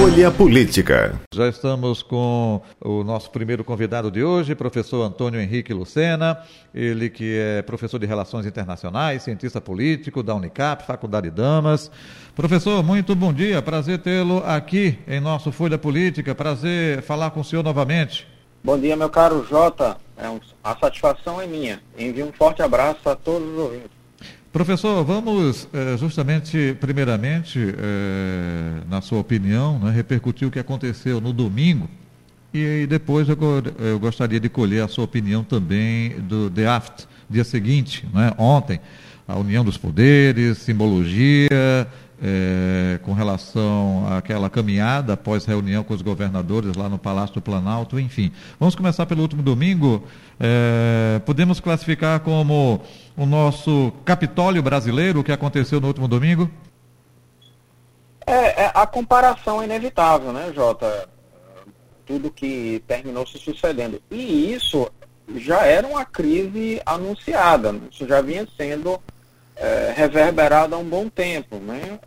Folha Política. Já estamos com o nosso primeiro convidado de hoje, professor Antônio Henrique Lucena, ele que é professor de Relações Internacionais, cientista político da Unicap, Faculdade Damas. Professor, muito bom dia, prazer tê-lo aqui em nosso Folha Política, prazer falar com o senhor novamente. Bom dia, meu caro Jota, é um, a satisfação é minha. Envio um forte abraço a todos os ouvintes. Professor, vamos eh, justamente, primeiramente, eh, na sua opinião, né, repercutir o que aconteceu no domingo e depois eu, gostaria de colher a sua opinião também do The Aft, dia seguinte, né, ontem, a união dos poderes, simbologia, é, com relação àquela caminhada após reunião com os governadores lá no Palácio do Planalto, enfim. Vamos começar pelo último domingo. É, podemos classificar como o nosso Capitólio brasileiro, o que aconteceu no último domingo? É, é, a comparação é inevitável, né, Jota? Tudo que terminou se sucedendo. E isso já era uma crise anunciada, isso já vinha sendo é, reverberado há um bom tempo. Né?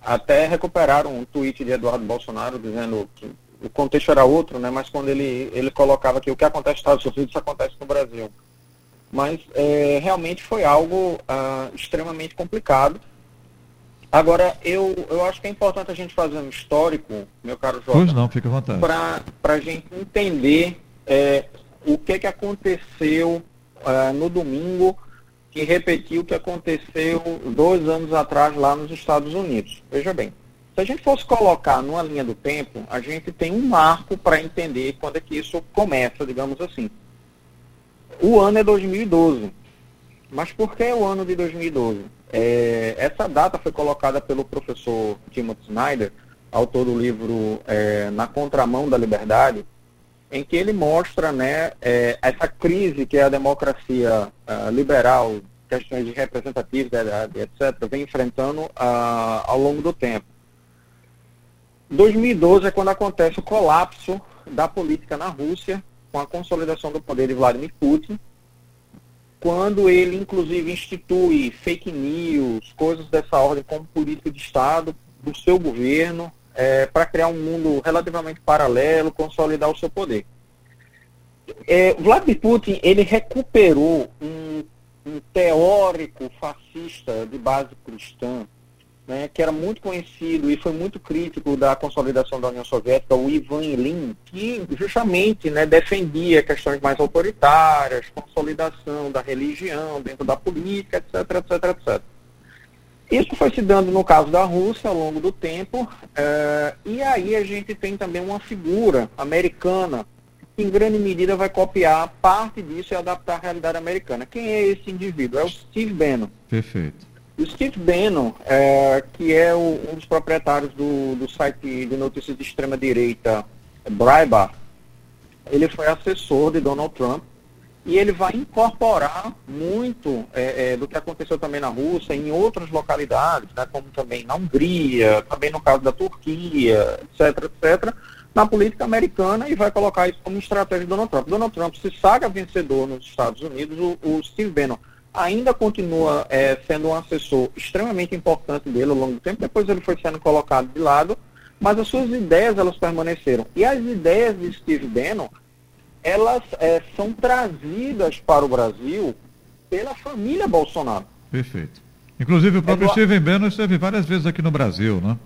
Até recuperaram um tweet de Eduardo Bolsonaro dizendo que o contexto era outro, né? mas quando ele, ele colocava que o que acontece nos Estados Unidos isso acontece no Brasil. Mas é, realmente foi algo ah, extremamente complicado. Agora, eu, eu acho que é importante a gente fazer um histórico, meu caro Jorge. Pois não, fica à vontade. Para a gente entender é, o que, que aconteceu ah, no domingo que repetiu o que aconteceu dois anos atrás lá nos Estados Unidos. Veja bem, se a gente fosse colocar numa linha do tempo, a gente tem um marco para entender quando é que isso começa, digamos assim. O ano é 2012. Mas por que o ano de 2012? É, essa data foi colocada pelo professor Timothy Snyder, autor do livro é, Na Contramão da Liberdade, em que ele mostra né, é, essa crise que a democracia uh, liberal, questões de representatividade, etc., vem enfrentando uh, ao longo do tempo. 2012 é quando acontece o colapso da política na Rússia, com a consolidação do poder de Vladimir Putin, quando ele, inclusive, institui fake news, coisas dessa ordem como política de Estado do seu governo, é, para criar um mundo relativamente paralelo, consolidar o seu poder. É, Vladimir Putin ele recuperou um, um, teórico fascista de base cristã, né, que era muito conhecido e foi muito crítico da consolidação da União Soviética, o Ivan Ilin, que justamente né, defendia questões mais autoritárias, consolidação da religião dentro da política, etc, etc, etc. Isso foi se dando no caso da Rússia ao longo do tempo, uh, e aí a gente tem também uma figura americana que em grande medida vai copiar parte disso e adaptar à realidade americana. Quem é esse indivíduo? É o Steve Bannon. Perfeito. O Steve Bannon, é, que é o, um dos proprietários do, do site de notícias de extrema-direita Breitbart, ele foi assessor de Donald Trump e ele vai incorporar muito é, é, do que aconteceu também na Rússia, em outras localidades, né, como também na Hungria, também no caso da Turquia, etc., etc., na política americana e vai colocar isso como estratégia de Donald Trump. Donald Trump se saga vencedor nos Estados Unidos, o, o Steve Bannon ainda continua é, sendo um assessor extremamente importante dele ao longo do tempo, depois ele foi sendo colocado de lado, mas as suas ideias elas permaneceram. E as ideias de Steve Bannon elas é, são trazidas para o Brasil pela família Bolsonaro. Perfeito. Inclusive o próprio é, Steven Bannon esteve várias vezes aqui no Brasil, né?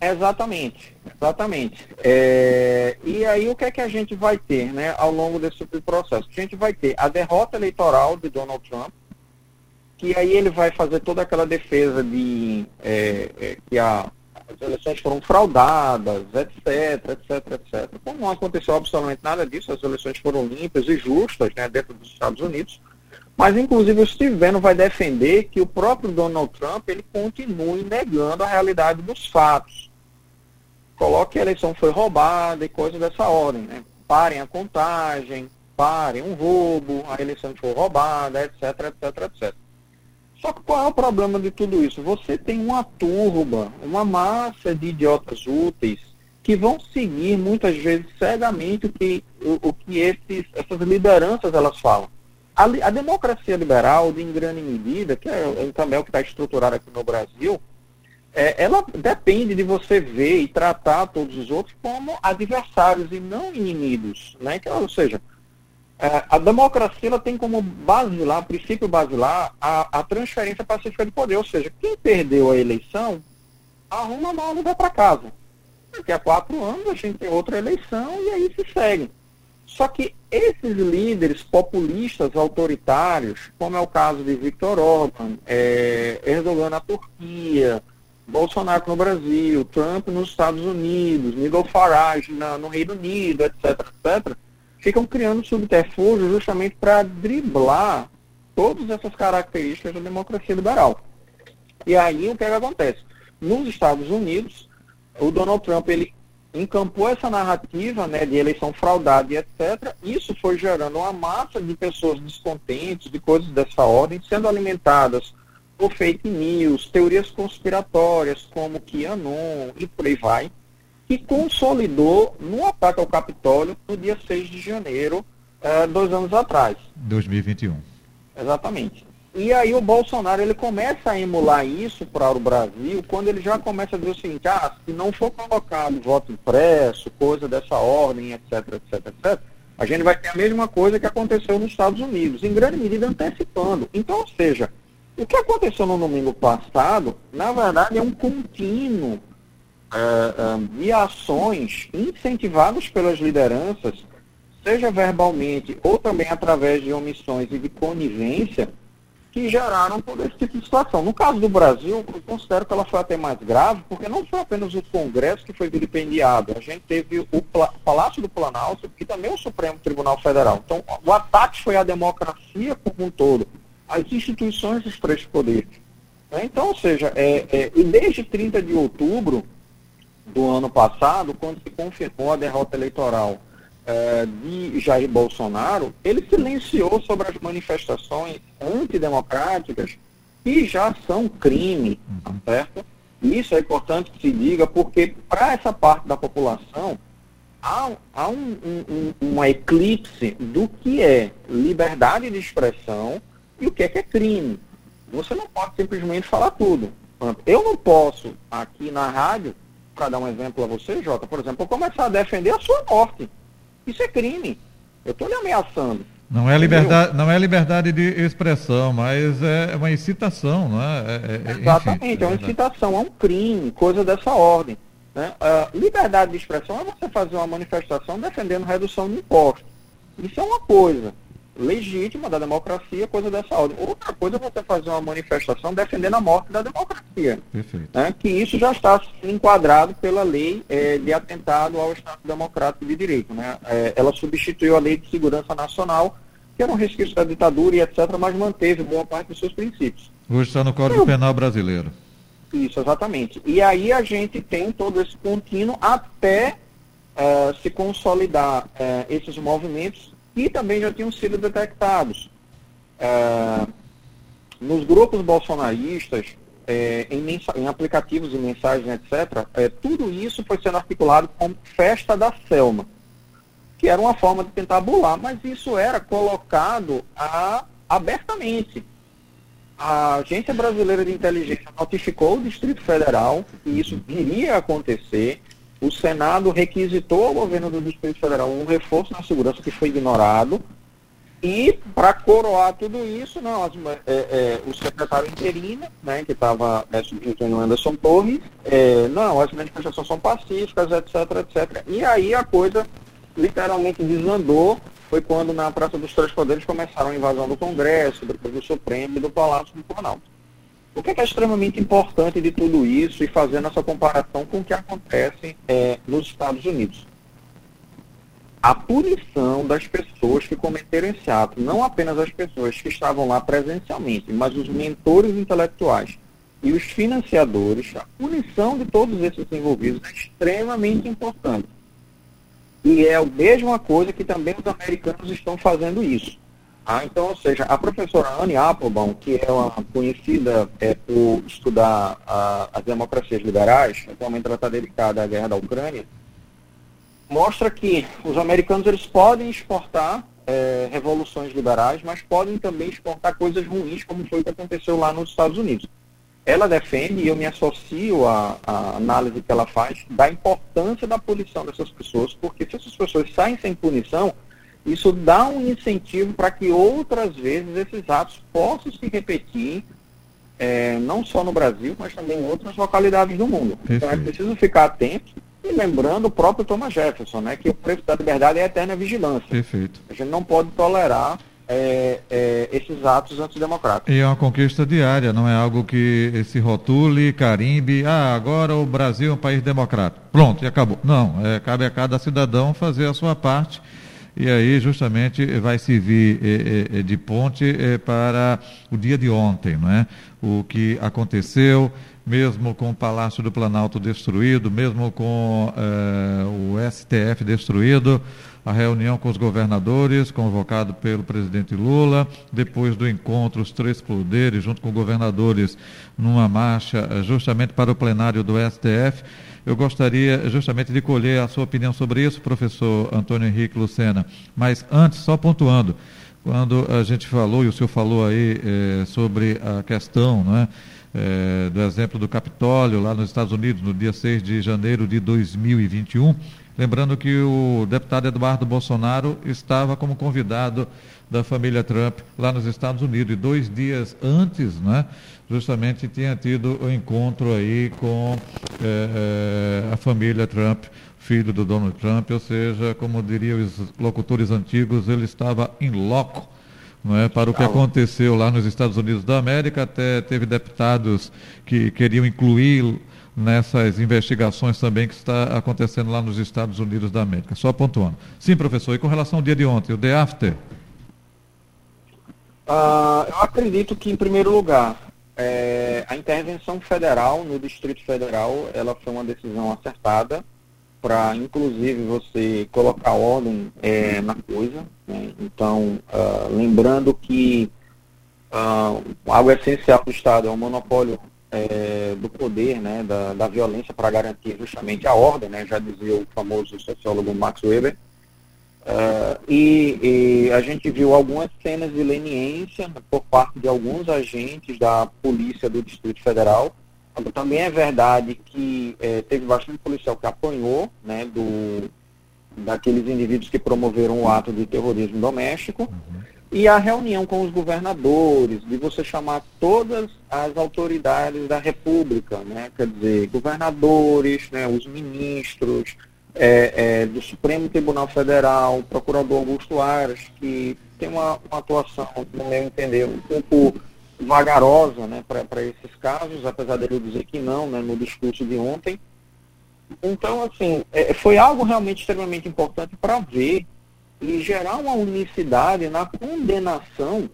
Exatamente, exatamente. É, e aí o que é que a gente vai ter né, ao longo desse processo? A gente vai ter a derrota eleitoral de Donald Trump, que aí ele vai fazer toda aquela defesa de é, que a, as eleições foram fraudadas, etc, etc, etc. Como não aconteceu absolutamente nada disso, as eleições foram limpas e justas né, dentro dos Estados Unidos. Mas, inclusive, o Steve Bannon vai defender que o próprio Donald Trump ele continue negando a realidade dos fatos. Coloque que a eleição foi roubada e coisas dessa ordem. Né? Parem a contagem, parem um roubo, a eleição foi roubada, etc, etc, etc. Só que qual é o problema de tudo isso? Você tem uma turba, uma massa de idiotas úteis que vão seguir muitas vezes cegamente o que, o, o que esses, essas lideranças elas falam. A, a, democracia liberal, de em grande medida, que é também é o que está estruturado aqui no Brasil, é, ela depende de você ver e tratar todos os outros como adversários e não inimigos. Né? Então, ou seja, é, a democracia ela tem como basilar, princípio basilar, a, a transferência pacífica de poder. Ou seja, quem perdeu a eleição, arruma e vai para casa. Daqui a quatro anos a gente tem outra eleição e aí se segue. Só que esses líderes populistas autoritários, como é o caso de Viktor Orban, é, Erdogan na Turquia, Bolsonaro no Brasil, Trump nos Estados Unidos, Nigel Farage na, no Reino Unido, etc., etc., ficam criando subterfúgios justamente para driblar todas essas características da democracia liberal. E aí o que, é que acontece? Nos Estados Unidos, o Donald Trump ele encampou essa narrativa né, de eleição fraudada e etc. Isso foi gerando uma massa de pessoas descontentes, de coisas dessa ordem, sendo alimentadas por fake news, teorias conspiratórias como QAnon e por aí vai que consolidou no ataque ao Capitólio no dia 6 de janeiro, é, dois anos atrás. 2021. Exatamente. E aí o Bolsonaro ele começa a emular isso para o Brasil quando ele já começa a dizer o seguinte, ah, se não for colocado voto impresso, coisa dessa ordem, etc, etc, etc, a gente vai ter a mesma coisa que aconteceu nos Estados Unidos, em grande medida antecipando. Então, ou seja, o que aconteceu no domingo passado, na verdade, é um contínuo uh, ações incentivadas pelas lideranças, seja verbalmente ou também através de omissões e de conivência, que geraram todo esse tipo de situação. No caso do Brasil, eu considero que ela foi até mais grave, porque não foi apenas o Congresso que foi vilipendiado, a gente teve o Palácio do Planalto e também o Supremo Tribunal Federal. Então, o ataque foi à democracia como um todo, às instituições dos três poderes. Então, ou seja, é, é, e desde 30 de outubro, do ano passado, quando se confirmou a derrota eleitoral eh, de Jair Bolsonaro, ele silenciou sobre as manifestações antidemocráticas que já são crime, tá certo? Isso é importante que se diga, porque para essa parte da população há, há um, um, um, eclipse do que é liberdade de expressão e o que é que é crime. Você não pode simplesmente falar tudo. Eu não posso, aqui na rádio, para dar um exemplo a você, Jota, por exemplo, eu começar a defender a sua morte. Isso é crime. Eu estou lhe ameaçando. Não é, liberdade, não é liberdade de expressão, mas é uma incitação, não é? é, é Exatamente, enfim, é uma incitação, é um crime, coisa dessa ordem. Né? Uh, liberdade de expressão é você fazer uma manifestação defendendo redução de impostos. Isso é uma coisa legítima da democracia, coisa dessa ordem. Outra coisa é você fazer uma manifestação defendendo a morte da democracia. Né? Que isso já está enquadrado pela lei é, de atentado ao Estado Democrático de Direito. Né? É, ela substituiu a lei de segurança nacional, que era um resquício da ditadura e etc., mas manteve boa parte dos seus princípios. Hoje está no Código Eu... Penal Brasileiro. Isso, exatamente. E aí a gente tem todo esse contínuo até uh, se consolidar uh, esses movimentos que também já tinham sido detectados. É, nos grupos bolsonaristas, é, em, em, aplicativos e mensagens, etc., é, tudo isso foi sendo articulado como festa da Selma, que era uma forma de tentar bular, mas isso era colocado a, abertamente. A Agência Brasileira de Inteligência notificou o Distrito Federal que isso iria acontecer, o Senado requisitou ao governo do Distrito Federal um reforço na segurança que foi ignorado. E, para coroar tudo isso, não, as, é, é, o secretário interino, né, que estava é, substituindo Anderson Torres, é, não, as manifestações são pacíficas, etc, etc. E aí a coisa literalmente desandou. Foi quando na Praça dos Três Poderes começaram a invasão do Congresso, depois do Supremo e do Palácio do Planalto. O que é, que é extremamente importante de tudo isso e fazendo essa comparação com o que acontece é, nos Estados Unidos? A punição das pessoas que cometeram esse ato, não apenas as pessoas que estavam lá presencialmente, mas os mentores intelectuais e os financiadores, a punição de todos esses envolvidos é extremamente importante. E é a mesma coisa que também os americanos estão fazendo isso Ah, então, ou seja, a professora Anne Applebaum, que é uma conhecida é, por estudar a, as democracias liberais, atualmente ela está dedicada à guerra da Ucrânia, mostra que os americanos eles podem exportar é, revoluções liberais, mas podem também exportar coisas ruins, como foi o que aconteceu lá nos Estados Unidos. Ela defende, e eu me associo à, à análise que ela faz, da importância da punição dessas pessoas, porque se essas pessoas saem sem punição, isso dá um incentivo para que outras vezes esses atos possam se repetir, é, não só no Brasil, mas também em outras localidades do mundo. Perfeito. Então é preciso ficar atento e lembrando o próprio Thomas Jefferson, né, que o preço da liberdade é a eterna vigilância. Perfeito. A gente não pode tolerar é, é, esses atos antidemocráticos. E é uma conquista diária, não é algo que se rotule, carimbe, ah, agora o Brasil é um país democrático. Pronto, e acabou. Não, é, cabe a cada cidadão fazer a sua parte e aí justamente vai servir eh, eh, de ponte eh, para o dia de ontem, não é? O que aconteceu, mesmo com o Palácio do Planalto destruído, mesmo com o STF destruído, a reunião com os governadores, convocado pelo presidente Lula, depois do encontro, os três poderes, junto com governadores, numa marcha justamente para o plenário do STF eu gostaria justamente de colher a sua opinião sobre isso, professor Antônio Henrique Lucena. Mas antes, só pontuando, quando a gente falou, e o senhor falou aí é, sobre a questão não é, é, do exemplo do Capitólio lá nos Estados Unidos, no dia 6 de janeiro de 2021, lembrando que o deputado Eduardo Bolsonaro estava como convidado da família Trump lá nos Estados Unidos. E dois dias antes, né, justamente tinha tido o um encontro aí com é, é, a família Trump, filho do Donald Trump, ou seja, como diriam os locutores antigos, ele estava em loco. Não é, para o que aconteceu lá nos Estados Unidos da América, até teve deputados que queriam incluí-lo nessas investigações também que está acontecendo lá nos Estados Unidos da América. Só pontuando. Sim, professor, e com relação ao dia de ontem, o day after? Uh, eu acredito que, em primeiro lugar, é, a intervenção federal no Distrito Federal, ela foi uma decisão acertada para, inclusive, você colocar ordem é, na coisa. Né? Então, uh, lembrando que uh, algo essencial do Estado é o monopólio é, do poder, né, da, da violência para garantir justamente a ordem, né, já dizia o famoso sociólogo Max Weber. Uh, e, e, a gente viu algumas cenas de leniência por parte de alguns agentes da Polícia do Distrito Federal. Também é verdade que é, teve bastante policial que apanhou né, do, daqueles indivíduos que promoveram o ato de terrorismo doméstico. E a reunião com os governadores, de você chamar todas as autoridades da República, né, quer dizer, governadores, né, os ministros, é, é, do Supremo Tribunal Federal, o procurador Augusto Aras, que tem uma, uma atuação, no meu entender, um pouco vagarosa né, para esses casos, apesar dele dizer que não né, no discurso de ontem. Então, assim, é, foi algo realmente extremamente importante para ver e gerar uma unicidade na condenação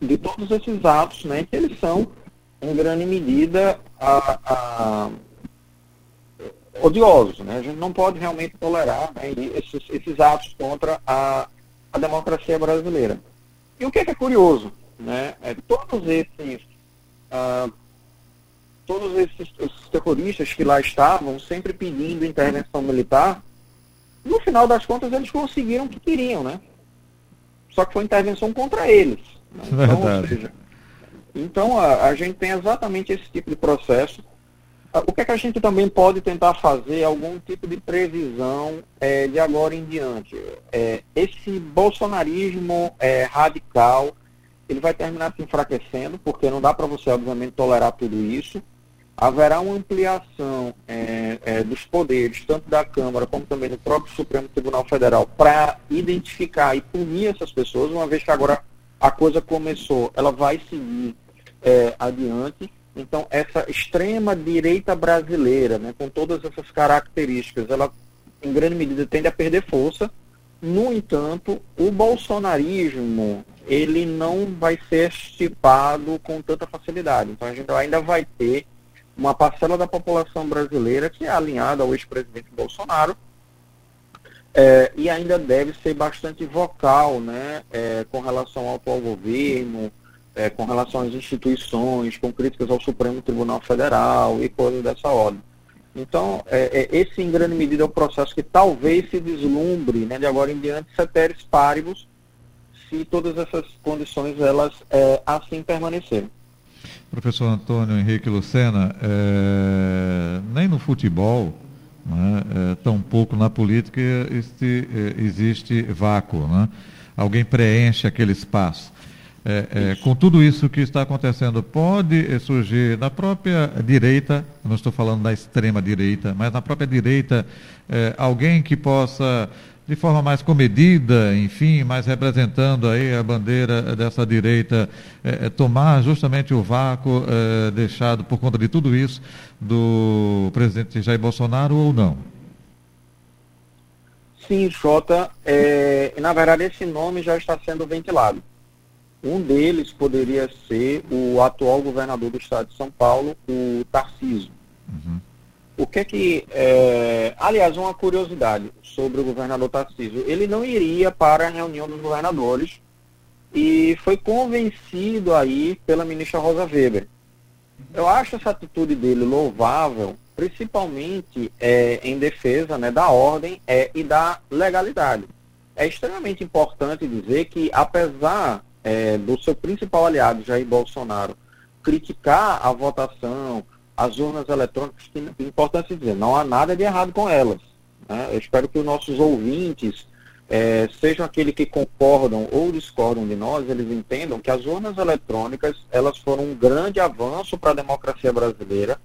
de todos esses atos, né, que eles são, em grande medida, a, a odiosos. Né? A gente não pode realmente tolerar né, esses, esses, atos contra a, a, democracia brasileira. E o que é, que é curioso? Né? É, todos esses, ah, todos esses, esses, terroristas que lá estavam, sempre pedindo intervenção militar, no final das contas eles conseguiram o que queriam, né? Só que foi intervenção contra eles. Né? Então, seja, então a, a gente tem exatamente esse tipo de processo o que, é que a gente também pode tentar fazer? Algum tipo de previsão é, de agora em diante. É, esse bolsonarismo é, radical, ele vai terminar se enfraquecendo, porque não dá para você, obviamente, tolerar tudo isso. Haverá uma ampliação dos poderes, tanto da Câmara como também do próprio Supremo Tribunal Federal, para identificar e punir essas pessoas, uma vez que agora a coisa começou, ela vai seguir adiante. Então, essa extrema direita brasileira, né, com todas essas características, ela em grande medida tende a perder força. No entanto, o bolsonarismo ele não vai ser estipado com tanta facilidade. Então, a gente ainda vai ter uma parcela da população brasileira que é alinhada ao ex-presidente Bolsonaro, é, e ainda deve ser bastante vocal né, é, com relação ao atual governo, é, com relação às instituições, com críticas ao Supremo Tribunal Federal e coisas dessa ordem. Então, é, é, esse, em grande medida, é o processo que talvez se vislumbre, né, de agora em diante, ceteris paribus, se todas essas condições elas é, assim permanecerem. Professor Antônio Henrique Lucena, é, nem no futebol, né, é, tampouco na política este, existe vácuo. Né? Alguém preenche aquele espaço. É, é, com tudo isso que está acontecendo, pode surgir na própria direita, não estou falando da extrema direita, mas na própria direita, é, alguém que possa, de forma mais comedida, enfim, mais representando aí a bandeira dessa direita, tomar justamente o vácuo deixado por conta de tudo isso do presidente Jair Bolsonaro ou não? Sim, Jota. na verdade, esse nome já está sendo ventilado. Um deles poderia ser o atual governador do estado de São Paulo, o Tarciso. Uhum. O que é que. É... Aliás, uma curiosidade sobre o governador Tarciso. Ele não iria para a reunião dos governadores e foi convencido aí pela ministra Rosa Weber. Eu acho essa atitude dele louvável, principalmente é, em defesa né, da ordem é, e da legalidade. É extremamente importante dizer que, apesar é, do seu principal aliado, Jair Bolsonaro, criticar a votação, as urnas eletrônicas, que é importante dizer, não há nada de errado com elas. Né? Eu espero que os nossos ouvintes, é, sejam aqueles que concordam ou discordam de nós, eles entendam que as urnas eletrônicas elas foram um grande avanço para a democracia brasileira,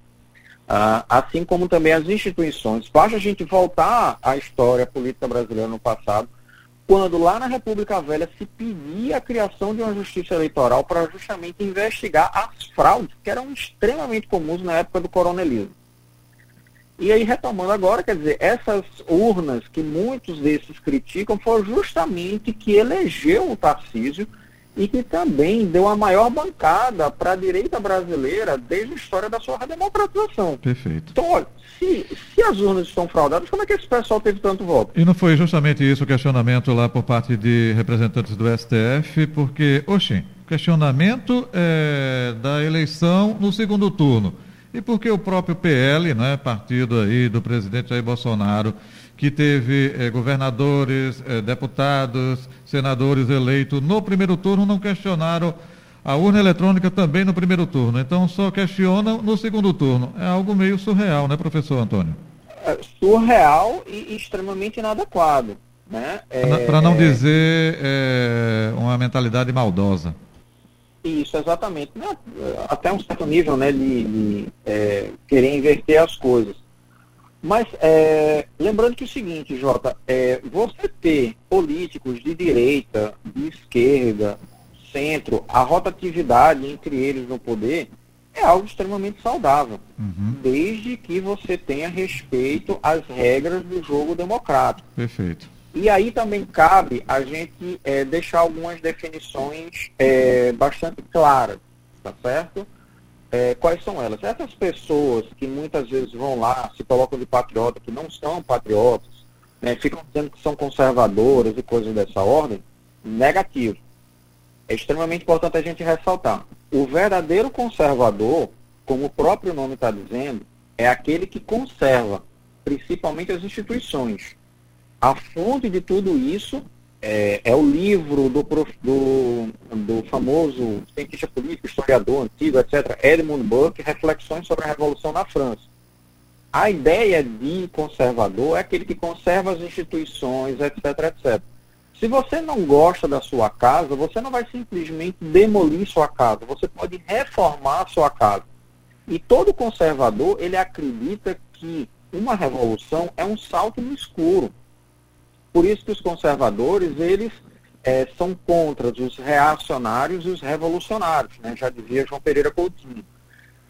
ah, assim como também as instituições. Basta a gente voltar à história política brasileira no passado, quando lá na República Velha se pedia a criação de uma justiça eleitoral para justamente investigar as fraudes que eram extremamente comuns na época do coronelismo. E aí, retomando agora, quer dizer, essas urnas que muitos desses criticam foram justamente que elegeu o Tarcísio e que também deu a maior bancada para a direita brasileira desde a história da sua redemocratização. Perfeito. Então, olha, se, se as urnas estão fraudadas, como é que esse pessoal teve tanto voto? E não foi justamente isso o questionamento lá por parte de representantes do STF, porque, oxi, questionamento é, da eleição no segundo turno. E porque o próprio PL, né, partido aí do presidente Jair Bolsonaro, que teve eh, governadores, eh, deputados, senadores eleitos no primeiro turno, não questionaram a urna eletrônica também no primeiro turno. Então só questionam no segundo turno. É algo meio surreal, né, professor Antônio? É surreal e extremamente inadequado. Né? É, Para não dizer é, uma mentalidade maldosa. Isso, exatamente. Né? Até um certo nível né, de, de é, querer inverter as coisas. Mas é, lembrando que o seguinte, Jota, é, você ter políticos de direita, de esquerda, centro, a rotatividade entre eles no poder é algo extremamente saudável, uhum. desde que você tenha respeito às regras do jogo democrático. Perfeito. E aí também cabe a gente é, deixar algumas definições é, bastante claras, tá certo? É, quais são elas? Essas pessoas que muitas vezes vão lá, se colocam de patriota, que não são patriotas, né, ficam dizendo que são conservadoras e coisas dessa ordem, negativo. É extremamente importante a gente ressaltar. O verdadeiro conservador, como o próprio nome está dizendo, é aquele que conserva, principalmente as instituições. A fonte de tudo isso é, é o livro do, do, do, famoso cientista político, historiador antigo, etc., Edmund Burke, Reflexões sobre a Revolução na França. A ideia de conservador é aquele que conserva as instituições, etc., etc. Se você não gosta da sua casa, você não vai simplesmente demolir sua casa, você pode reformar sua casa. E todo conservador, ele acredita que uma revolução é um salto no escuro. Por isso que os conservadores, eles é, são contra os reacionários e os revolucionários, né? já dizia João Pereira Coutinho.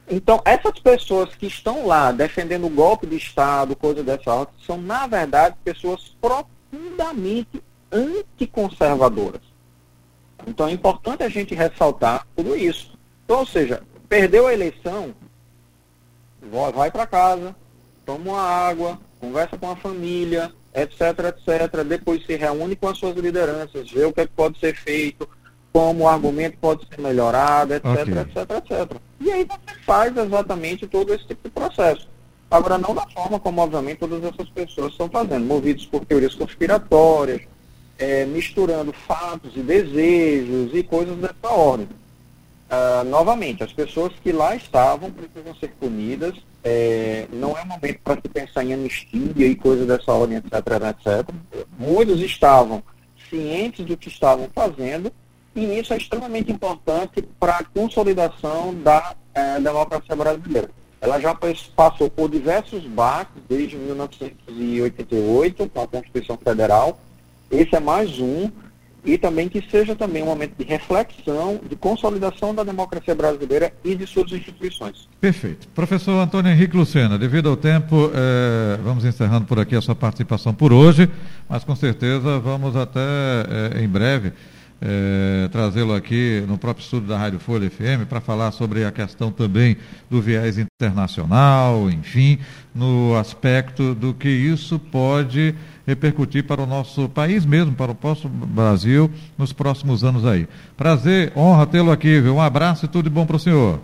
Então, essas pessoas que estão lá defendendo o golpe de Estado, coisa dessa ordem, são, na verdade, pessoas profundamente anticonservadoras. Então, é importante a gente ressaltar tudo isso. Então, ou seja, perdeu a eleição, vai para casa, toma uma água, conversa com a família, etc, etc. Depois se reúne com as suas lideranças, vê o que, é que pode ser feito, como o argumento pode ser melhorado, etc, okay. etc, etc. E aí você faz exatamente todo esse tipo de processo. Agora, não da forma como, obviamente, todas essas pessoas estão fazendo, movidos por teorias conspiratórias, é, misturando fatos e desejos e coisas dessa ordem. Uh, novamente, as pessoas que lá estavam precisam ser punidas. É, não é momento para se pensar em anistia e coisas dessa ordem, etc, etc. Muitos estavam cientes do que estavam fazendo e isso é extremamente importante para a consolidação da é, democracia brasileira. Ela já passou por diversos baques desde 1988 com a Constituição Federal. Esse é mais um e também que seja também um momento de reflexão, de consolidação da democracia brasileira e de suas instituições. Perfeito. Professor Antônio Henrique Lucena, devido ao tempo, eh, vamos encerrando por aqui a sua participação por hoje, mas com certeza vamos até eh, em breve é, trazê-lo aqui no próprio estúdio da Rádio Folha FM para falar sobre a questão também do viés internacional, enfim, no aspecto do que isso pode repercutir para o nosso país mesmo, para o nosso Brasil, nos próximos anos aí. Prazer, honra tê-lo aqui, viu? Um abraço e tudo de bom para o senhor.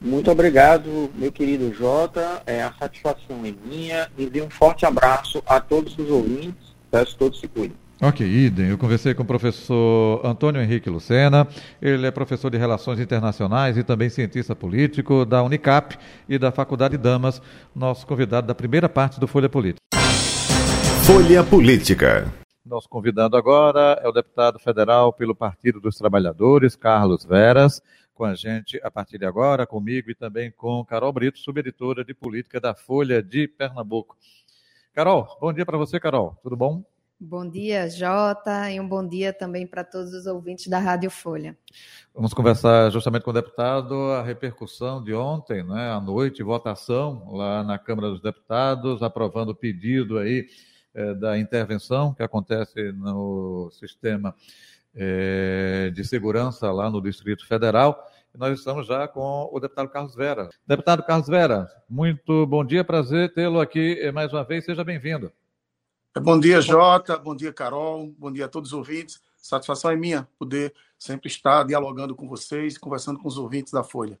Muito obrigado, meu querido Jota. É, a satisfação é minha. E um forte abraço a todos os ouvintes. Peço que todos se cuidem. Ok, idem. Eu conversei com o professor Antônio Henrique Lucena. Ele é professor de Relações Internacionais e também cientista político da Unicap e da Faculdade Damas, nosso convidado da primeira parte do Folha Política. Folha Política. Nosso convidado agora é o deputado federal pelo Partido dos Trabalhadores, Carlos Veras, com a gente a partir de agora, comigo e também com Carol Brito, subeditora de política da Folha de Pernambuco. Carol, bom dia para você, Carol. Tudo bom? Bom dia, Jota, e um bom dia também para todos os ouvintes da Rádio Folha. Vamos conversar justamente com o deputado a repercussão de ontem, né, à noite, votação lá na Câmara dos Deputados, aprovando o pedido aí da intervenção que acontece no sistema é, de segurança lá no Distrito Federal. Nós estamos já com o deputado Carlos Vera. Deputado Carlos Vera, muito bom dia, prazer tê-lo aqui eh, mais uma vez, seja bem-vindo. Bom dia, Jota. Bom dia, Carol. Bom dia a todos os ouvintes. Satisfação é minha poder sempre estar dialogando com vocês, conversando com os ouvintes da Folha.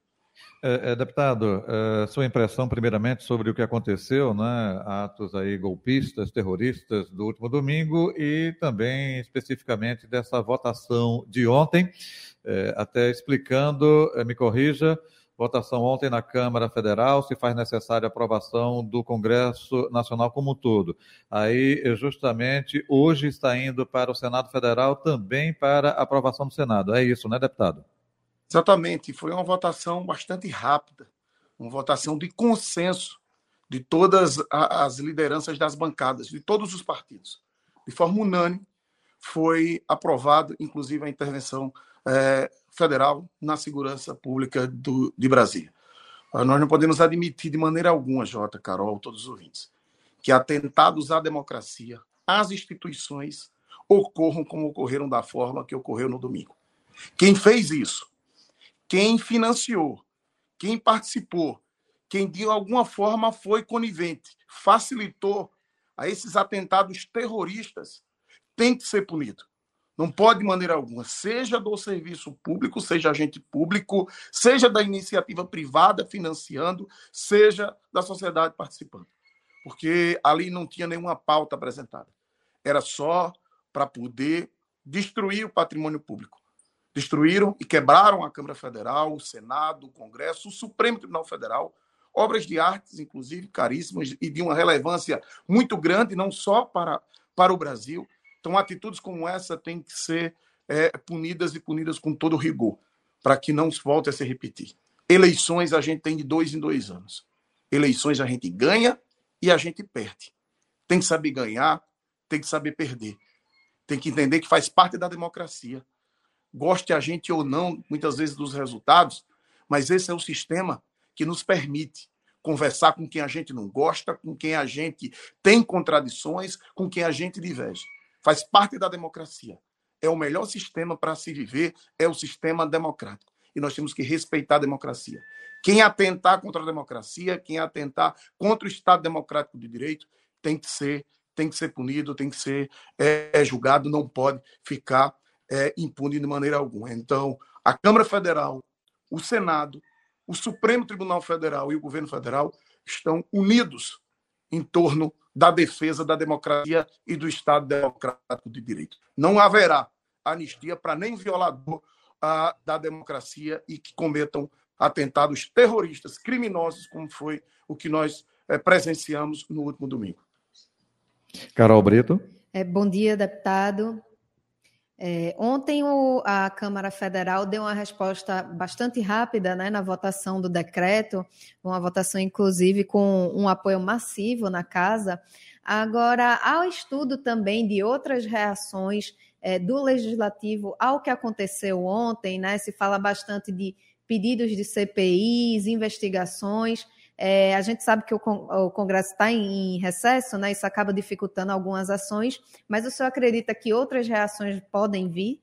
É, é, deputado, é, sua impressão, primeiramente, sobre o que aconteceu, né? Atos aí golpistas, terroristas do último domingo e também especificamente dessa votação de ontem, é, até explicando, é, me corrija, Votação ontem na Câmara Federal, se faz necessária a aprovação do Congresso Nacional como um todo. Aí, justamente, hoje está indo para o Senado Federal também para aprovação do Senado. É isso, né, deputado? Exatamente. Foi uma votação bastante rápida, uma votação de consenso de todas as lideranças das bancadas, de todos os partidos. De forma unânime, foi aprovado, inclusive, a intervenção é, federal na segurança pública do, de Brasília. Ah, nós não podemos admitir de maneira alguma, Jota, Carol, todos os ouvintes, que atentados à democracia, às instituições, ocorram como ocorreram da forma que ocorreu no domingo. Quem fez isso, quem financiou, quem participou, quem de alguma forma foi conivente, facilitou a esses atentados terroristas, tem que ser punido. Não pode de maneira alguma, seja do serviço público, seja agente público, seja da iniciativa privada financiando, seja da sociedade participando. Porque ali não tinha nenhuma pauta apresentada. Era só para poder destruir o patrimônio público. Destruíram e quebraram a Câmara Federal, o Senado, o Congresso, o Supremo Tribunal Federal, obras de artes, inclusive caríssimas e de uma relevância muito grande, não só para, para o Brasil, então, atitudes como essa têm que ser é, punidas e punidas com todo rigor, para que não volte a se repetir. Eleições a gente tem de dois em dois anos. Eleições a gente ganha e a gente perde. Tem que saber ganhar, tem que saber perder. Tem que entender que faz parte da democracia. Goste a gente ou não, muitas vezes, dos resultados, mas esse é o sistema que nos permite conversar com quem a gente não gosta, com quem a gente tem contradições, com quem a gente diverge faz parte da democracia. É o melhor sistema para se viver, é o sistema democrático. E nós temos que respeitar a democracia. Quem atentar contra a democracia, quem atentar contra o Estado democrático de direito, tem que ser tem que ser punido, tem que ser é, julgado, não pode ficar é, impune de maneira alguma. Então, a Câmara Federal, o Senado, o Supremo Tribunal Federal e o governo federal estão unidos em torno da defesa da democracia e do Estado democrático de direito. Não haverá anistia para nem violador uh, da democracia e que cometam atentados terroristas, criminosos, como foi o que nós uh, presenciamos no último domingo. Carol Brito. É, bom dia, deputado. É, ontem o, a Câmara Federal deu uma resposta bastante rápida né, na votação do decreto, uma votação inclusive com um apoio massivo na casa. Agora, há estudo também de outras reações é, do Legislativo ao que aconteceu ontem, né? Se fala bastante de pedidos de CPIs, investigações. É, a gente sabe que o, o Congresso está em, em, recesso, né? Isso acaba dificultando algumas ações, mas o senhor acredita que outras reações podem vir?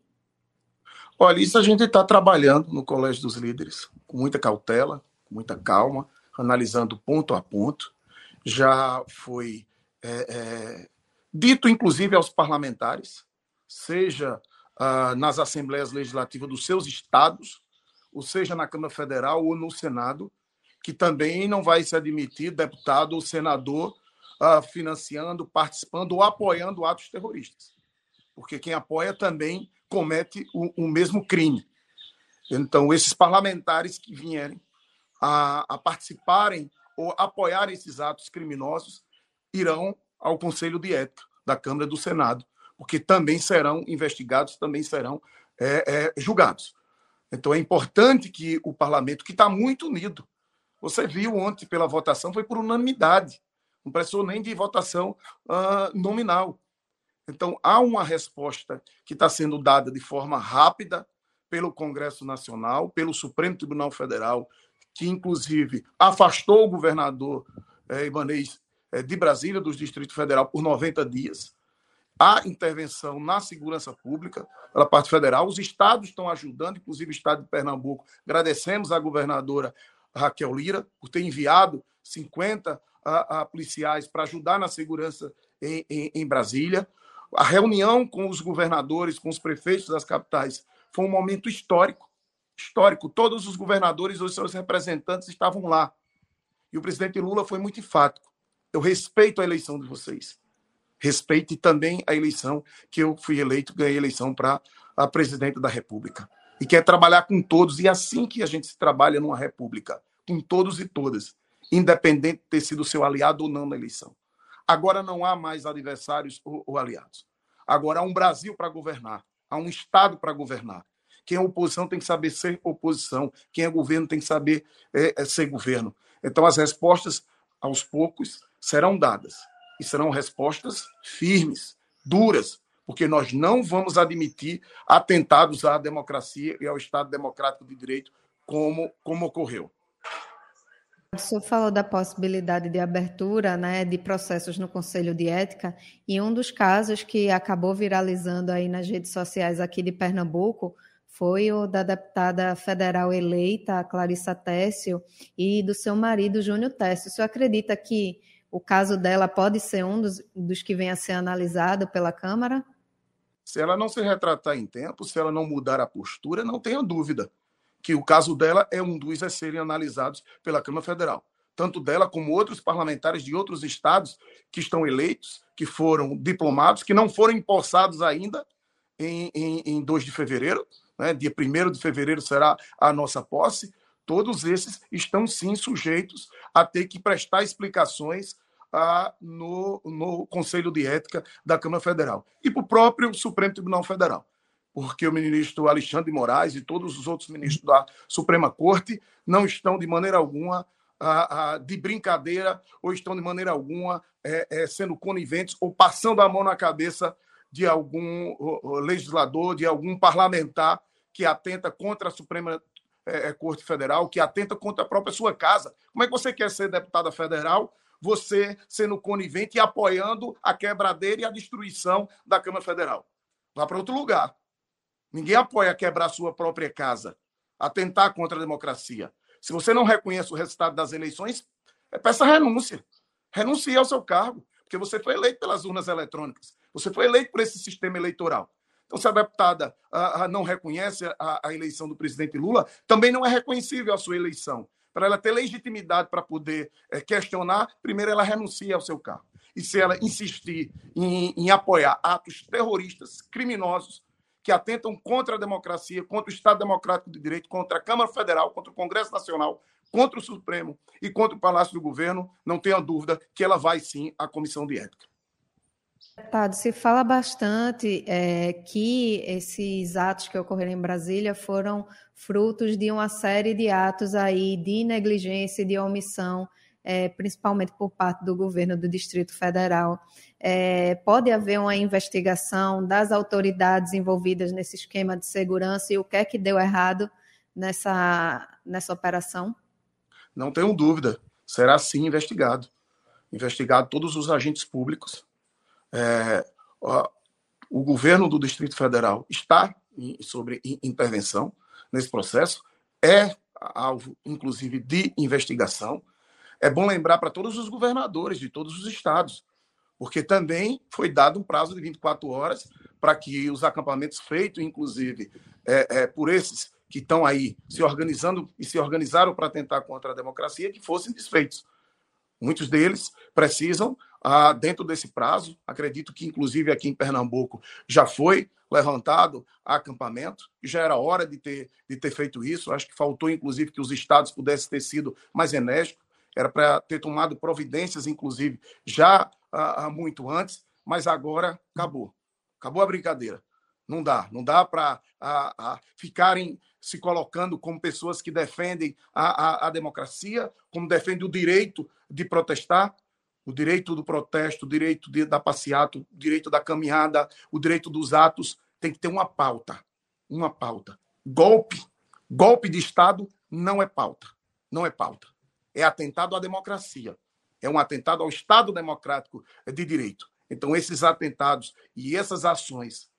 Olha, isso a gente está trabalhando no Colégio dos Líderes, com muita cautela, com muita calma, analisando ponto a ponto. Já foi é, é, dito, inclusive, aos parlamentares, seja ah, nas assembleias legislativas dos seus estados, ou seja na Câmara Federal ou no Senado, que também não vai se admitir deputado ou senador uh, financiando, participando ou apoiando atos terroristas. Porque quem apoia também comete o, o mesmo crime. Então, esses parlamentares que vierem a, a participarem ou apoiar esses atos criminosos irão ao Conselho de Ética da Câmara do Senado, porque também serão investigados, também serão é, é, julgados. Então é importante que o parlamento, que está muito unido, você viu ontem pela votação, foi por unanimidade. Não precisou nem de votação uh, nominal. Então, há uma resposta que está sendo dada de forma rápida pelo Congresso Nacional, pelo Supremo Tribunal Federal, que inclusive afastou o governador eh, Ibanez eh, de Brasília, dos Distrito Federal, por 90 dias. Há intervenção na segurança pública pela parte federal. Os estados estão ajudando, inclusive o estado de Pernambuco. Agradecemos à governadora Raquel Lira, por ter enviado 50 a, a policiais para ajudar na segurança em, em, em Brasília. A reunião com os governadores, com os prefeitos das capitais, foi um momento histórico. Histórico. Todos os governadores, os seus representantes estavam lá. E o presidente Lula foi muito enfático. Eu respeito a eleição de vocês. Respeite também a eleição que eu fui eleito, ganhei a eleição para a presidente da República e quer trabalhar com todos. E é assim que a gente se trabalha numa república, com todos e todas, independente de ter sido seu aliado ou não na eleição. Agora não há mais adversários ou, ou aliados. Agora há um Brasil para governar, há um Estado para governar. Quem é oposição tem que saber ser oposição, quem é governo tem que saber é, é ser governo. Então as respostas, aos poucos, serão dadas. E serão respostas firmes, duras, porque nós não vamos admitir atentados à democracia e ao Estado democrático de direito, como, como ocorreu. O senhor falou da possibilidade de abertura né, de processos no Conselho de Ética, e um dos casos que acabou viralizando aí nas redes sociais aqui de Pernambuco foi o da deputada federal eleita, Clarissa Tessio, e do seu marido, Júnior Tessio. O senhor acredita que o caso dela pode ser um dos, dos que venha a ser analisado pela Câmara? Se ela não se retratar em tempo, se ela não mudar a postura, não tenha dúvida que o caso dela é um dos a serem analisados pela Câmara Federal. Tanto dela como outros parlamentares de outros estados que estão eleitos, que foram diplomados, que não foram empossados ainda em, em, em 2 de fevereiro, né? dia 1 de fevereiro será a nossa posse. Todos esses estão sim sujeitos a ter que prestar explicações no, no Conselho de Ética da Câmara Federal e para o próprio Supremo Tribunal Federal, porque o ministro Alexandre de Moraes e todos os outros ministros da Suprema Corte não estão de maneira alguma de brincadeira ou estão de maneira alguma é, é, sendo coniventes ou passando a mão na cabeça de algum legislador, de algum parlamentar que atenta contra a Suprema é, Corte Federal, que atenta contra a própria sua casa. Como é que você quer ser deputada federal você sendo conivente e apoiando a quebradeira e a destruição da Câmara Federal. Vá para outro lugar. Ninguém apoia quebrar sua própria casa, atentar contra a democracia. Se você não reconhece o resultado das eleições, é peça renúncia. Renuncie ao seu cargo. porque você foi eleito pelas urnas eletrônicas, você foi eleito por esse sistema eleitoral. Então, se a deputada a, a não reconhece a, a, eleição do presidente Lula, também não é reconhecível a sua eleição. Para ela ter legitimidade para poder é, questionar, primeiro ela renuncia ao seu cargo. E se ela insistir em, em apoiar atos terroristas, criminosos, que atentam contra a democracia, contra o Estado Democrático de Direito, contra a Câmara Federal, contra o Congresso Nacional, contra o Supremo e contra o Palácio do Governo, não tenha dúvida que ela vai sim à Comissão de Ética. Deputado, se fala bastante é, que esses atos que ocorreram em Brasília foram frutos de uma série de atos aí de negligência e de omissão, é, principalmente por parte do governo do Distrito Federal. É, pode haver uma investigação das autoridades envolvidas nesse esquema de segurança e o que é que deu errado nessa, nessa operação? Não tenho dúvida, será sim investigado. Investigado todos os agentes públicos. É, ó, o governo do Distrito Federal está em, sobre intervenção nesse processo, é alvo, inclusive, de investigação. É bom lembrar para todos os governadores de todos os estados, porque também foi dado um prazo de 24 horas para que os acampamentos feitos, inclusive, é, é, por esses que estão aí se organizando e se organizaram para tentar contra a democracia, que fossem desfeitos. Muitos deles precisam, ah, dentro desse prazo, acredito que inclusive aqui em Pernambuco já foi levantado acampamento, já era hora de ter, de ter feito isso. Acho que faltou, inclusive, que os estados pudessem ter sido mais enérgicos, era para ter tomado providências, inclusive, já ah, muito antes, mas agora acabou. Acabou a brincadeira. Não dá, não dá para ficarem se colocando como pessoas que defendem a, a, a democracia, como defendem o direito de protestar, o direito do protesto, o direito da passeata, o direito da caminhada, o direito dos atos, tem que ter uma pauta. Uma pauta. Golpe, golpe de Estado não é pauta. Não é pauta. É atentado à democracia. É um atentado ao Estado democrático de direito. Então, esses atentados e essas ações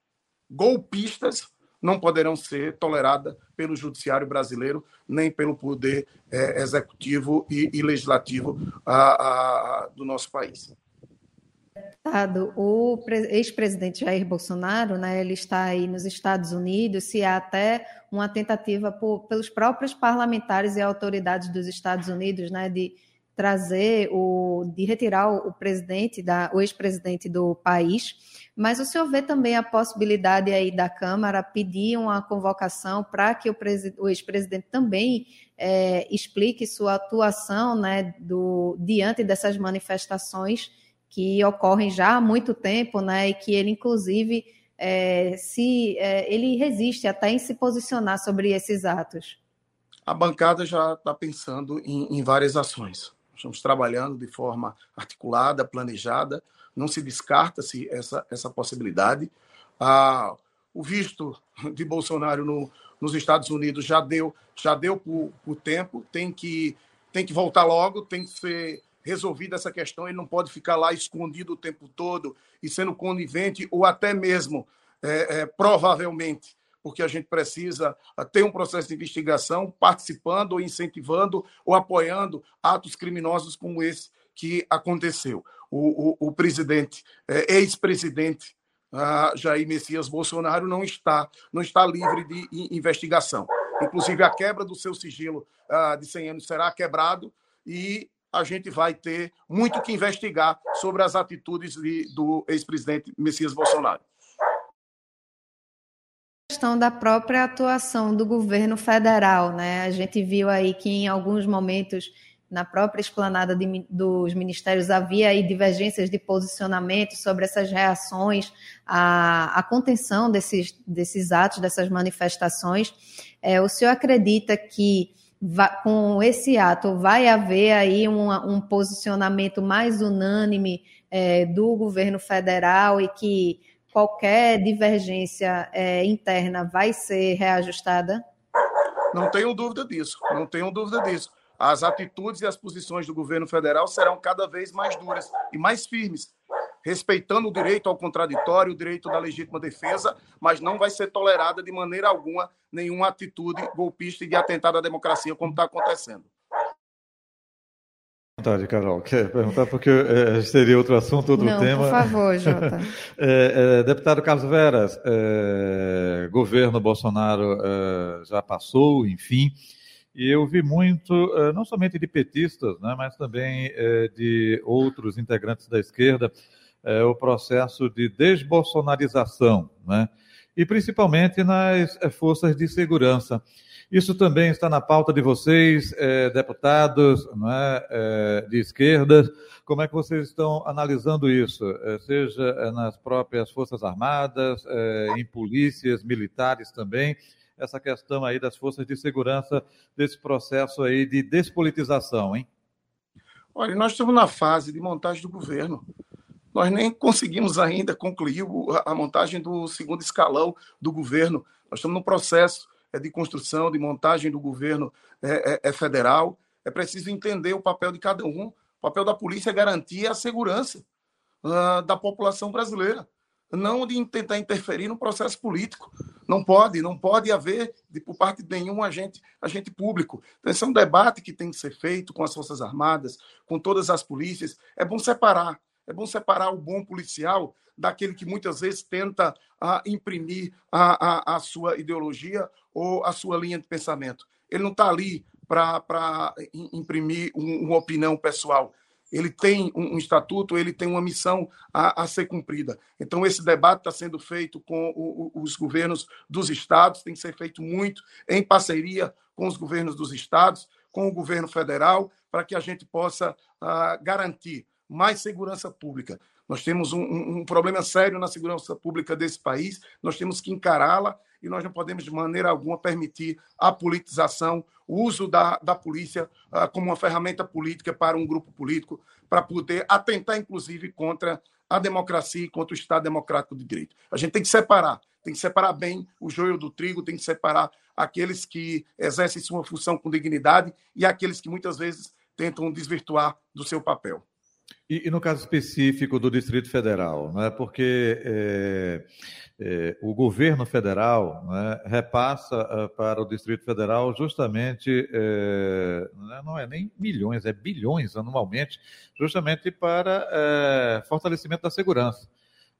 golpistas não poderão ser toleradas pelo judiciário brasileiro nem pelo poder é, executivo e, e legislativo a, a, do nosso país. O ex-presidente Jair Bolsonaro, né, ele está aí nos Estados Unidos, se há até uma tentativa por, pelos próprios parlamentares e autoridades dos Estados Unidos, né, de trazer o, de retirar o, presidente, da, o ex-presidente do país. Mas o senhor vê também a possibilidade aí da Câmara pedir uma convocação para que o, o ex-presidente também é, explique sua atuação né, do, diante dessas manifestações que ocorrem já há muito tempo, né, e que ele, inclusive, é, se é, ele resiste até em se posicionar sobre esses atos. A bancada já está pensando em, em várias ações. Estamos trabalhando de forma articulada, planejada, não se descarta-se essa, essa possibilidade. Ah, o visto de Bolsonaro no, nos Estados Unidos já deu, já deu por, por tempo, tem que, tem que voltar logo, tem que ser resolvida essa questão, ele não pode ficar lá escondido o tempo todo e sendo conivente ou até mesmo, é, é, provavelmente, porque a gente precisa ah, ter um processo de investigação participando ou incentivando ou apoiando atos criminosos como esse que aconteceu. O, o, o presidente, é, ex-presidente uh, Jair Messias Bolsonaro não está, não está livre de investigação. Inclusive, a quebra do seu sigilo uh, de 100 anos será quebrado e a gente vai ter muito que investigar sobre as atitudes de, do ex-presidente Messias Bolsonaro questão da própria atuação do governo federal, né? A gente viu aí que em alguns momentos na própria esplanada de, dos ministérios havia aí divergências de posicionamento sobre essas reações à, à contenção desses, desses atos, dessas manifestações. É, o senhor acredita que com esse ato vai haver aí um, um posicionamento mais unânime é, do governo federal e que qualquer divergência é, interna vai ser reajustada? Não tenho dúvida disso, não tenho dúvida disso. As atitudes e as posições do governo federal serão cada vez mais duras e mais firmes, respeitando o direito ao contraditório, o direito da legítima defesa, mas não vai ser tolerada de maneira alguma nenhuma atitude golpista e de atentado à democracia, como está acontecendo. Vontade, Carol. Quer perguntar porque é, seria outro assunto, outro Não, tema. Por favor, Jota. é, é, deputado Carlos Veras, governo Bolsonaro já passou, enfim, e eu vi muito, não somente de petistas, né, mas também de outros integrantes da esquerda, o processo de desbolsonarização, né, e principalmente nas forças de segurança. Isso também está na pauta de vocês, é, deputados é, é, de esquerda. Como é que vocês estão analisando isso? É, seja nas próprias Forças Armadas, em polícias, militares também, essa questão aí das forças de segurança, desse processo aí de despolitização, hein? Olha, nós estamos na fase de montagem do governo. Nós nem conseguimos ainda concluir a montagem do segundo escalão do governo. Nós estamos no processo de construção, de montagem do governo é, é, é, federal. É preciso entender o papel de cada um. O papel da polícia é garantir a segurança uh, da população brasileira, não de tentar interferir no processo político. Não pode, não pode haver de, por parte de nenhum agente, agente público. Então, esse é um debate que tem que ser feito com as Forças Armadas, com todas as polícias. É bom separar. É bom separar o bom policial daquele que muitas vezes tenta a, imprimir a, a, a sua ideologia ou a sua linha de pensamento. Ele não está ali para imprimir um, uma opinião pessoal. Ele tem um, um estatuto, ele tem uma missão a, a ser cumprida. Então, esse debate está sendo feito com o, o, os governos dos estados, tem que ser feito muito em parceria com os governos dos estados, com o governo federal, para que a gente possa uh, garantir mais segurança pública. Nós temos um, um, problema sério na segurança pública desse país, nós temos que encará-la e nós não podemos, de maneira alguma, permitir a politização, o uso da, da polícia uh, como uma ferramenta política para um grupo político, para poder atentar, inclusive, contra a democracia e contra o Estado democrático de direito. A gente tem que separar, tem que separar bem o joio do trigo, tem que separar aqueles que exercem sua função com dignidade e aqueles que muitas vezes tentam desvirtuar do seu papel. E, e, no caso específico do Distrito Federal, né, porque é, é, o governo federal né, repassa uh, para o Distrito Federal justamente, é, não é nem milhões, é bilhões anualmente, justamente para fortalecimento da segurança.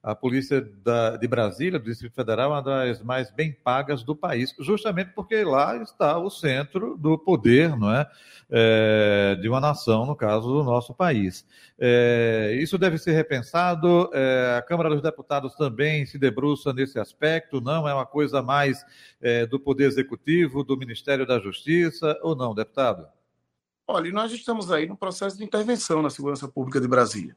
A polícia da, de Brasília, do Distrito Federal, é uma das mais bem pagas do país, justamente porque lá está o centro do poder não é? é de uma nação, no caso do nosso país. É, isso deve ser repensado. É, a Câmara dos Deputados também se debruça nesse aspecto, não é uma coisa mais é, do Poder Executivo, do Ministério da Justiça, ou não, deputado? Olha, nós estamos aí no processo de intervenção na segurança pública de Brasília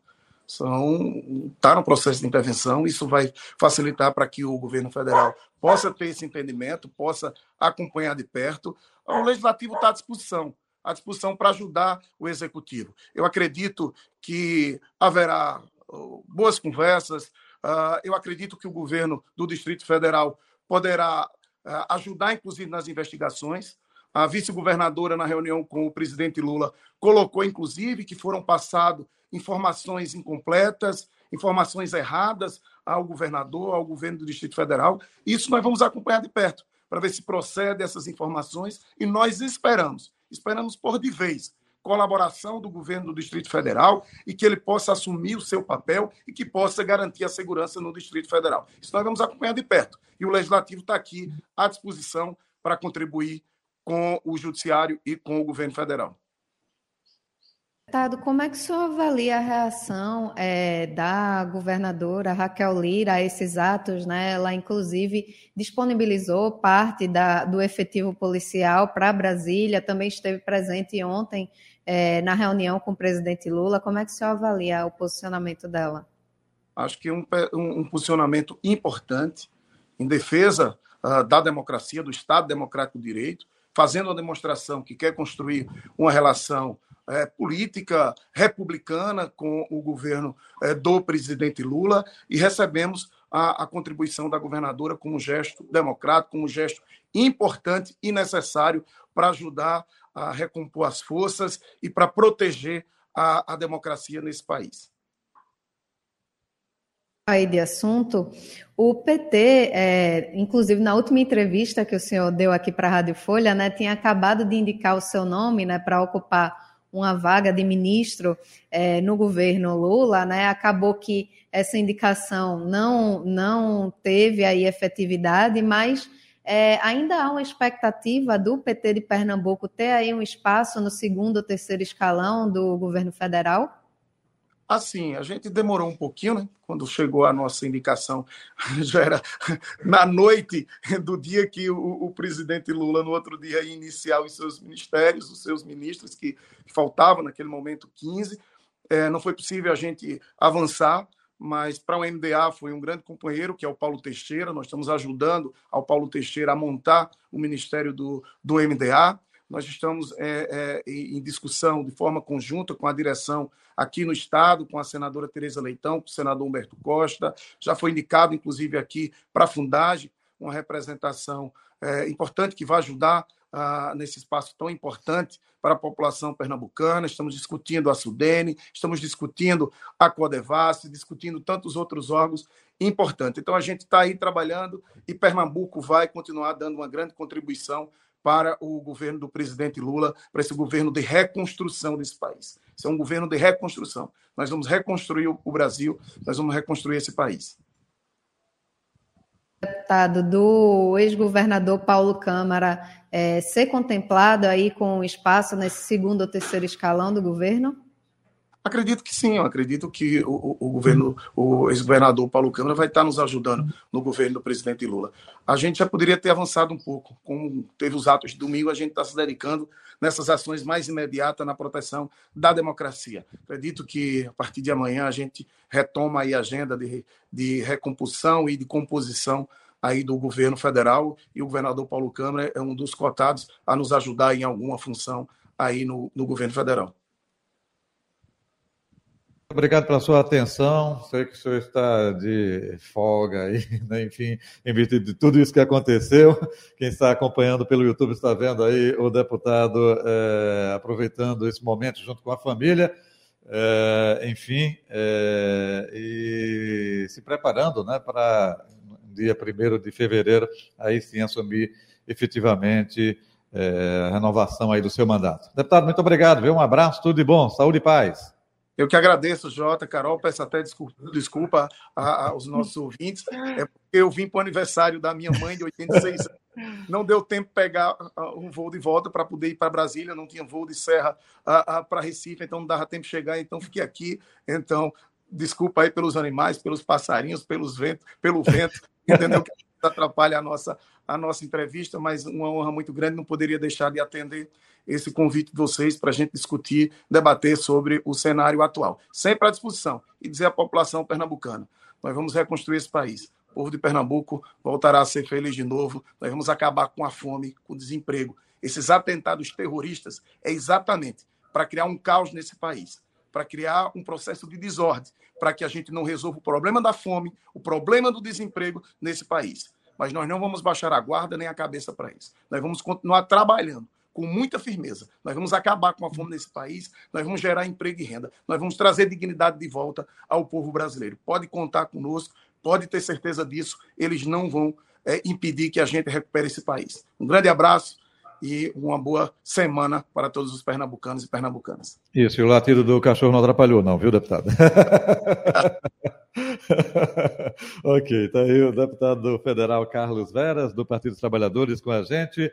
são está no processo de intervenção. Isso vai facilitar para que o governo federal possa ter esse entendimento, possa acompanhar de perto. O legislativo está à disposição, à disposição para ajudar o executivo. Eu acredito que haverá uh, boas conversas. Uh, eu acredito que o governo do Distrito Federal poderá uh, ajudar, inclusive, nas investigações. A vice-governadora, na reunião com o presidente Lula, colocou, inclusive, que foram passados informações incompletas, informações erradas ao governador, ao governo do Distrito Federal. Isso nós vamos acompanhar de perto para ver se procede essas informações e nós esperamos, esperamos por de vez colaboração do governo do Distrito Federal e que ele possa assumir o seu papel e que possa garantir a segurança no Distrito Federal. Isso nós vamos acompanhar de perto. E o Legislativo está aqui à disposição para contribuir com o Judiciário e com o governo federal. Deputado, como é que o senhor avalia a reação é, da governadora Raquel Lira a esses atos? Né? Ela, inclusive, disponibilizou parte da, do efetivo policial para Brasília, também esteve presente ontem é, na reunião com o presidente Lula. Como é que o senhor avalia o posicionamento dela? Acho que um, um, um posicionamento importante em defesa uh, da democracia, do Estado Democrático de Direito, fazendo uma demonstração que quer construir uma relação é, política republicana com o governo é, do presidente Lula e recebemos a, a, contribuição da governadora como gesto democrático, como gesto importante e necessário para ajudar a recompor as forças e para proteger a, a democracia nesse país. Aí de assunto, o PT, é, inclusive na última entrevista que o senhor deu aqui para a Rádio Folha, né, tinha acabado de indicar o seu nome né, para ocupar uma vaga de ministro é, no governo Lula, né? Acabou que essa indicação não, não teve aí efetividade, mas é, ainda há uma expectativa do PT de Pernambuco ter aí um espaço no segundo ou terceiro escalão do governo federal? Assim, a gente demorou um pouquinho, né? Quando chegou a nossa indicação, já era na noite do dia que o, o, presidente Lula, no outro dia, ia iniciar os seus ministérios, os seus ministros, que faltavam naquele momento 15. É, não foi possível a gente avançar, mas para o MDA foi um grande companheiro, que é o Paulo Teixeira. Nós estamos ajudando ao Paulo Teixeira a montar o ministério do, do MDA. Nós estamos é, é, em discussão de forma conjunta com a direção aqui no Estado, com a senadora Tereza Leitão, com o senador Humberto Costa. Já foi indicado, inclusive, aqui para a Fundagem, uma representação é, importante que vai ajudar ah, nesse espaço tão importante para a população pernambucana. Estamos discutindo a Sudene, estamos discutindo a Codevasf, discutindo tantos outros órgãos importantes. Então, a gente está aí trabalhando e Pernambuco vai continuar dando uma grande contribuição para o governo do presidente Lula, para esse governo de reconstrução desse país. Isso é um governo de reconstrução. Nós vamos reconstruir o Brasil, nós vamos reconstruir esse país. Deputado, do ex-governador Paulo Câmara é, ser contemplado aí com espaço nesse segundo ou terceiro escalão do governo? Acredito que sim, acredito que o, o governo, o ex-governador Paulo Câmara vai estar nos ajudando no governo do presidente Lula. A gente já poderia ter avançado um pouco, como teve os atos de domingo, a gente está se dedicando nessas ações mais imediatas na proteção da democracia. Acredito que a partir de amanhã a gente retoma a agenda de, de recomposição e de composição aí do governo federal e o governador Paulo Câmara é um dos cotados a nos ajudar em alguma função aí no, no governo federal. Obrigado pela sua atenção. Sei que o senhor está de folga aí, né? enfim, em virtude de tudo isso que aconteceu. Quem está acompanhando pelo YouTube está vendo aí o deputado é, aproveitando esse momento junto com a família, é, enfim, é, e se preparando né, para dia 1 de fevereiro, aí sim assumir efetivamente a renovação aí do seu mandato. Deputado, muito obrigado, viu? Um abraço, tudo de bom, saúde e paz. Eu que agradeço, Jota, Carol, peço até desculpa, desculpa aos nossos ouvintes, é porque eu vim para o aniversário da minha mãe de 86 anos. Não deu tempo de pegar um voo de volta para poder ir para Brasília, não tinha voo de Serra para Recife, então não dava tempo de chegar, então fiquei aqui. Então, desculpa aí pelos animais, pelos passarinhos, pelos ventos, pelo vento, entendeu? Que atrapalha a nossa, a nossa entrevista, mas uma honra muito grande, não poderia deixar de atender esse convite de vocês para a gente discutir, debater sobre o cenário atual. Sempre à disposição e dizer à população pernambucana: nós vamos reconstruir esse país. O povo de Pernambuco voltará a ser feliz de novo. Nós vamos acabar com a fome, com o desemprego. Esses atentados terroristas é exatamente para criar um caos nesse país, para criar um processo de desordem, para que a gente não resolva o problema da fome, o problema do desemprego nesse país. Mas nós não vamos baixar a guarda nem a cabeça para isso. Nós vamos continuar trabalhando com muita firmeza. Nós vamos acabar com a fome nesse país, nós vamos gerar emprego e renda, nós vamos trazer dignidade de volta ao povo brasileiro. Pode contar conosco, pode ter certeza disso, eles não vão é, impedir que a gente recupere esse país. Um grande abraço e uma boa semana para todos os pernambucanos e pernambucanas. Isso, e o latido do cachorro não atrapalhou, não, viu, deputado? ok, está aí o deputado federal Carlos Veras, do Partido dos Trabalhadores, com a gente.